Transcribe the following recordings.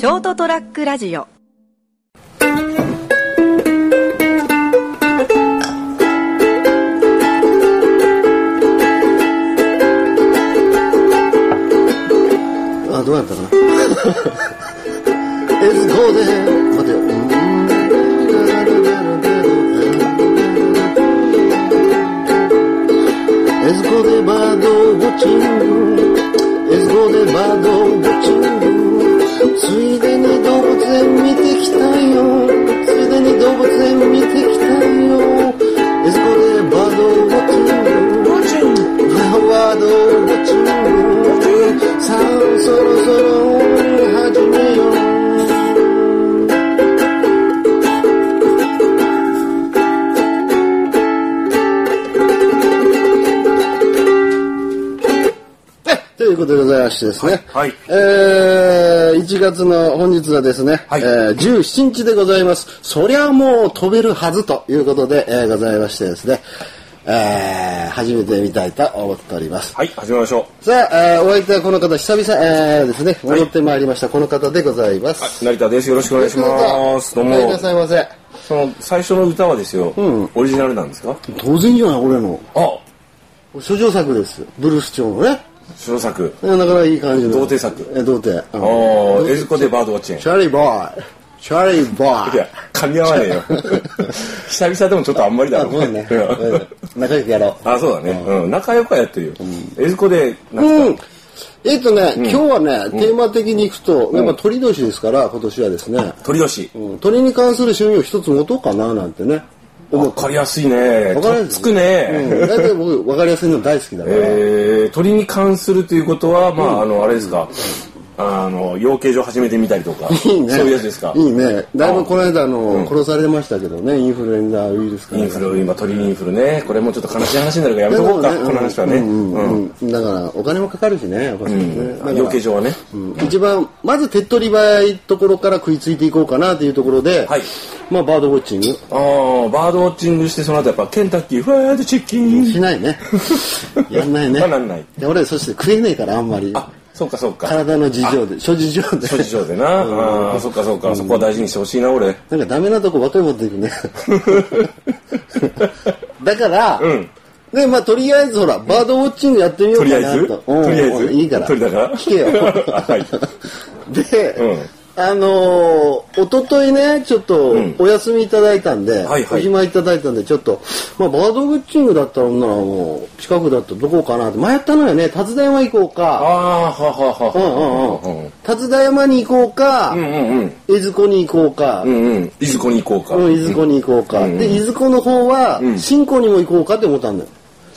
ショートトラックラジオあ、どうやったかな。エスコで、待てよ。エスコでバついでに動物園見てきたよ。いうことでございましてですね。はいはいえー、1月の本日はですね、はいえー、17日でございます。そりゃもう飛べるはずということで、えー、ございましてですね、えー、始めてみたいと思っております。はい、始めましょさあ、えー、お相手はこの方、久々、えー、ですね、戻ってまいりました、この方でございます。う。成田です。よろしくお願いします。どうお帰りなも。さいませ。その、最初の歌はですよ、んオリジナルなんですか？当然じゃない、俺の。あ諸女作です。ブルース調のね。白作。なかなかいい感じの。童貞作え、童貞。あうんあ、エズコでバードウォッチン。チャーリーボーイ。チャーリーボーイ。いや、噛み合わねえよ。久々でもちょっとあんまりだあ、ろ。う ん仲良くやろう。あ、そうだね。うん、仲良くはやってるよ。エズコで、うんか、。えっとね、今日はね、テーマ的にいくと、やっぱ鳥年ですから、今年はですね、鳥年。うん鳥に関する趣味を一つ持とうかな、なんてね。思わかりやすいね。わかりやすくね。うん。大体僕、わかりやすいの大好きだから。えー、鳥に関するということは、まあ、あの、あれですか、あの、養鶏場始めてみたりとか、いいね。そういうやつですか？いいね。だいぶこの間、あの、殺されましたけどね、インフルエンザウイルスから。インフル、今、鳥インフルね。これもちょっと悲しい話になるからやめとこうか、だけどこの話はね。うんうん。うんうんだから、お金もかかるしね、やっぱね。だから養鶏場はね。うん一番、まず手っ取り早いところから食いついていこうかなというところで、はいまあ、バードウォッチングああ、バードウォッチングして、その後やっぱ、ケンタッキーフライドチキン。しないね。やんないね。まあなんないや俺、そして食えねえから、あんまり。あ、そうかそうか。体の事情で、諸事情で。諸事情でな。ああ、そっかそっか。そこは大事にしてほしいな、俺。なんかダメなとこばっかり持っていくね。だから、うんで、まあ、とりあえずほら、バードウォッチングやってみようかなと。とりあえず？うんとりあえず？いいから。鳥だから聞けよ。はいで、うんあのー、おとといね、ちょっとんお休みいただいたんで、はいはいお暇いただいたんで、ちょっと、まあ、バードウォッチングだったら、ならもう、近くだったらどこかなって迷ったのよね。達田山行こうか。ああ、はははうんうんうん。達田山に行こうか、うんうんうん。江津湖に行こうか、うんうん。いずこに行こうか。うん、伊豆湖に行こうか。うんうんで、伊豆湖の方はう、ん新港にも行こうかって思ったんだよ。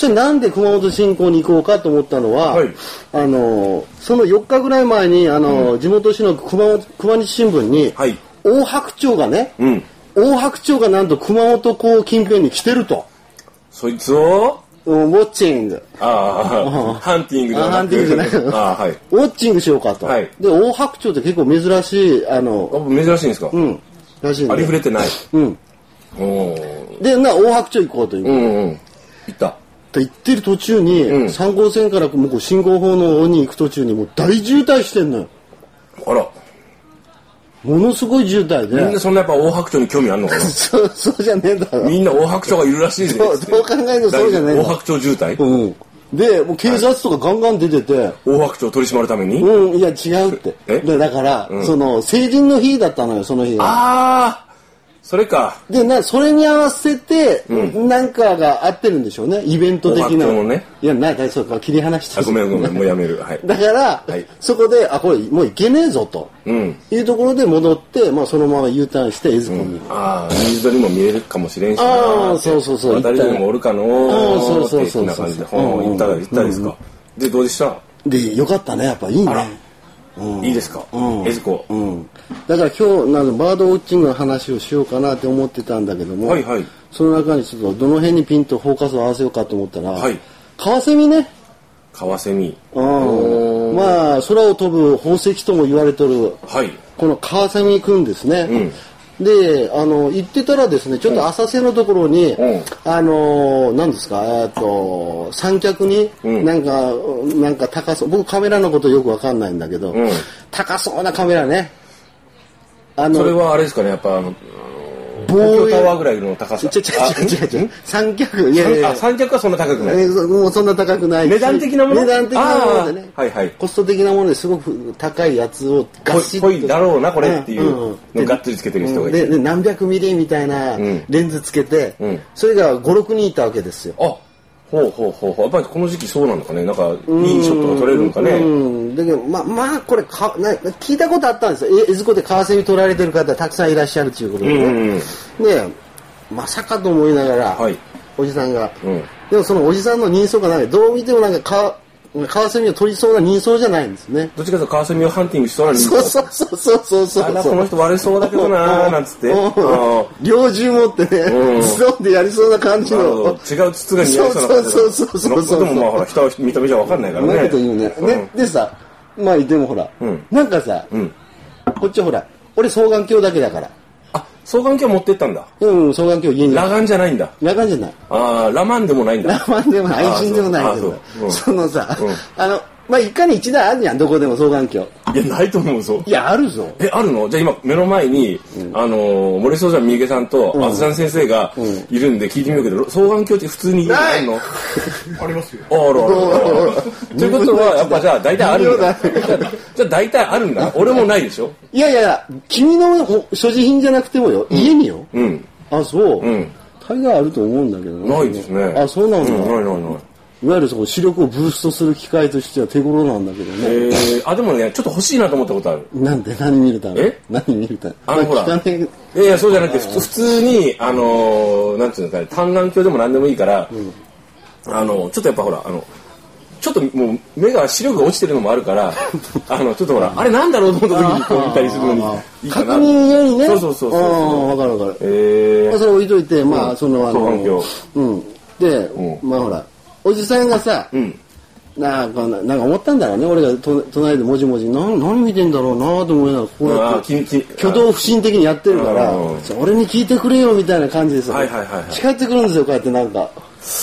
それなんで熊本新港に行こうかと思ったのは、はいあの、その4日ぐらい前に、あの、地元紙の熊本熊日新聞に、はい。大白鳥がね、うん。大白鳥がなんと熊本港近辺に来てると。そいつを、うんウォッチング。ああ、ハンティングじゃなくあハンティングじゃないああ、はい。ウォッチングしようかと。はいで、大白鳥って結構珍しい、あの、あ珍しいんですか？うん、らしいんありで。ふれてない。うん。おーで、な、大白鳥行こうという。うんうん。行った。と行ってる途中に、うん3号線から向こう信号法の方に行く途中にもう大渋滞してんのよ。あら。ものすごい渋滞で。みんなそんなやっぱ大白鳥に興味あるのかな？そう、そうじゃねえんだろ。みんな大白鳥がいるらしいぜ。そうどう考えてもそうじゃねえ大白鳥渋滞？うん。で、もう警察とかガンガン出てて、大白鳥を取り締まるために？うん、いや違うって。え？で、だから、その、成人の日だったのよ、その日が。ああそれか。で、な、それに合わせて、なんかが合ってるんでしょうね、イベント的な。ねいや、なんか、そうか、切り離してあ、ごめんごめん、もうやめる。はい。だから、はいそこで、あ、これもういけねえぞと。うん。いうところで戻って、まあ、そのまま U ターンして、江津湖に。ああ、水鳥も見えるかもしれんしな。あーそうそうそう渡り鳥もおるかのうんそうそうそうそう的な感じで。ほう行ったら行ったですか。で、どうでした？で、よかったね、やっぱいいね。いいですか？うんえずこ。うん。だから今日、なんかバードウォッチングの話をしようかなって思ってたんだけども、はいはいその中にちょっとどの辺にピンとフォーカスを合わせようかと思ったら、はいカワセミね。カワセミ。うん。まあ、空を飛ぶ宝石とも言われてる、はい。このカワセミくんですね。で、あの、行ってたらですね、ちょっと浅瀬のところに、うん。あの、何ですか、えっと、三脚に、うん。なんか、なんか高そう、僕カメラのことよくわかんないんだけど、うん。高そうなカメラね。あのそれはあれですかねやっぱあの防東京タワーぐらいの高さちょちょちょちょちょ三脚いやいや三脚はそんな高くない。えーそもうそんな高くない。し値段的なもの？値段的なものでね。はいはい。コスト的なものですごく高いやつをガぽシッと。いぽいだろうなこれっていううんうん。のをがっつりつけてる人がいて。でで何百ミリみたいなうん。レンズつけて、うん。それが56人いたわけですよ。あほうほうほうほう。やっぱりこの時期そうなのかね。なんかいいショットが撮れるのかうねんだけどまあまあこれかな聞いたことあったんですよ。え江津湖でカワセミ取られてる方たくさんいらっしゃるということで。ね、うんうんうん。でまさかと思いながら、はい。おじさんが、うん。でもそのおじさんの人相がないどう見てもなんかかカワセミを取りそうな人相じゃないんですね。どっちかというとカワセミをハンティングしそうな人そうそうそうそうそうそう。あらこの人悪そうだけどなーなんつって。猟銃持ってね、うん。ズドンでやりそうな感じの。違う筒が似合いそうなそうそうそうそう。そうでもまあほら人は見た目じゃわかんないからね。なこと言うね。うん。で、でさ、まあでもほら、うん。なんかさ、うん。こっちほら、俺双眼鏡だけだから。あ双眼鏡持ってったんだ。うん、双眼鏡家に。裸眼じゃないんだ。裸眼じゃない。ああラマンでもないんだ。ラマンでもない、愛心でもないけど。あそのさうん、あの、まあ一家に一台あるじゃん、どこでも双眼鏡。いやないと思うぞ。いや、あるぞ。えあるの？じゃあ今目の前に、あのー森総山三池さん。とあずさん先生がいるんで聞いてみようけど双眼鏡って普通に家にあるの？ありますよ。あらあらあらということはやっぱじゃあ大体あるんだ。じゃあ大体あるんだ。俺もないでしょ？いやいやいや、君の所持品じゃなくてもよ、家によ。うん。あ、そう。うん。大概あると思うんだけどね。ないですね。あ、そうなんだ。うんないないないいわゆるその視力をブーストする機械としては手頃なんだけどね。えー、あでもねちょっと欲しいなと思ったことある。なんで何見るためえ？何見るためあのほら。ねい？やいやそうじゃなくて普通にあのーなんていうんですかね単眼鏡でも何でもいいから、あのちょっとやっぱほらあのちょっともう目が視力が落ちてるのもあるから あのちょっとほらあれなんだろうと思った時にこう見たりするのにいいかな確認よりね。そうそうそうそうああ、わかるわかる。えー。まあ、それ置いといて、まあ、その、あの、双眼鏡うん。で、うまあほら、おじさんがさ、うんなんか、なんか思ったんだろうね。俺がと隣でもじもじ、なん何見てんだろうなと思いながら、こうやあって、挙動不審的にやってるからうん、俺に聞いてくれよみたいな感じでさ、はいはいはいはい近寄ってくるんですよ、こうやってなんか。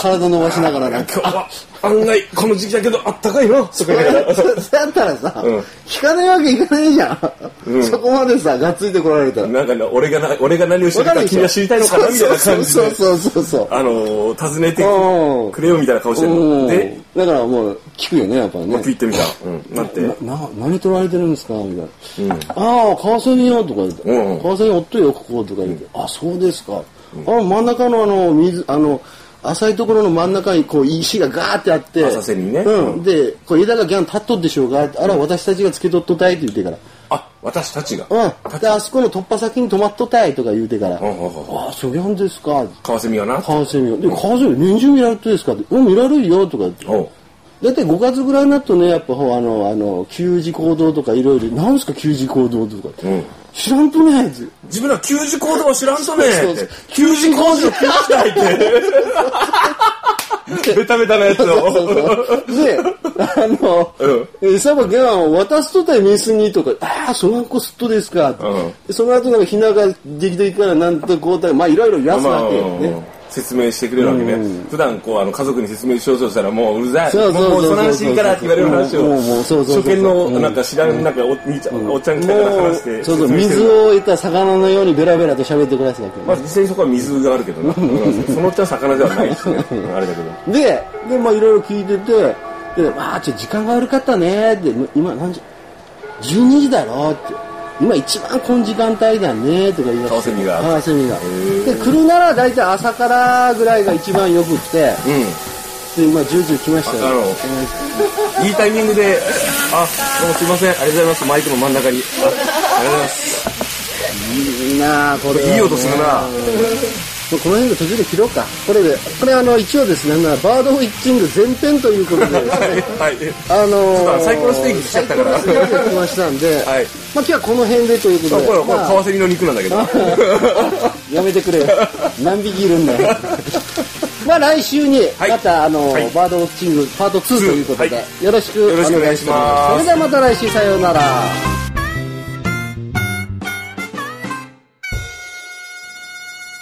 体伸ばしながらなんか。今日は案外この時期だけどあったかいなとか言いながらそうやったらさ、うん。聞かないわけいかないじゃん。そこまでさ、がっついてこられたら。なんかね俺がな俺が何をしてるか君は知りたいのかなみたいな感じでそうそうそう。そう。あのー尋ねてうん。くれよみたいな顔してるうん。のでだからもう聞くよねやっぱりね僕言ってみた。うん。なんて。なな何取られてるんですかみたいな「ああ川蝉よ」とか言って。うん。うん「川蝉おっとよここ」とか言って「あそうですか」あ真ん中のあの水あの浅いところの真ん中にこう石がガーってあって浅瀬にね。うん、でこう枝がギャン立っとっでしょうがあら私たちがつけとっとたいって言ってから。あ私たちが。うん。であそこの突破先に止まっとったいとか言うてから「うんうんうんああそうなんですか」カワセミはな。川蝉よ。で川蝉年中見られてですかって「うん見られるよ」とか。言っておう。大体5月ぐらいになるとね、やっぱほあの、あの、給仕行動とかいろいろ、なんすか給仕行動とか、うん知らんとね。って。自分ら給仕行動を知らんとね。そうそうって給仕行動を聞きたいって。ベタベタなやつを。で、あの、うん。えさばゲワンを渡すとたいメスにとか、ああ、その子すっとですか。その後なんかひなができていくからなんとこうたい、まあいろいろ言わすまあわけよね。説明してくれるわけね。うん。普段こうあの家族に説明しようとしたらもううるさい。そうそうそうもうその話いいからって言われる話をもうもうそうそうそう初見のなんか知らんなんかお兄ちゃんおっちゃんみたいなもう話して。そうそう、水を得た魚のようにベラベラと喋ってくださいわけよ。まあ実際にそこは水があるけどな。う んそのおっちゃん魚ではないしね。うん。あれだけど。で、で、まあいろいろ聞いてて、で、まあちょっと時間が悪かったねって、今何時 ?12 時だろって。今一番この時間帯だねとか言い出して。カワセミが。で、来るなら大体朝からぐらいが一番よくって、うん。で、まあ10時来ましたよ。あのいいタイミングで、あ、どうもすいません、ありがとうございます、マイクの真ん中に。あありがとうございます。いいなあこれはね、いい音するなもうこの辺で途中で切ろうか。これで、これあの、一応ですね、まあバードウィッチング前編ということでですね、はい。あのー、サイコロステーキしちゃったからサイコロステーキが来ましたんで、はいまあ今日はこの辺でということで、これ、これ、まあカワセミの肉なんだけど。やめてくれよ。何匹いるんだよ。まあ来週に、はいまたあの、はいバードウォッチングパート2ということで、はよろしくお願いしよろしくお願いしま。すそれではまた来週さようなら。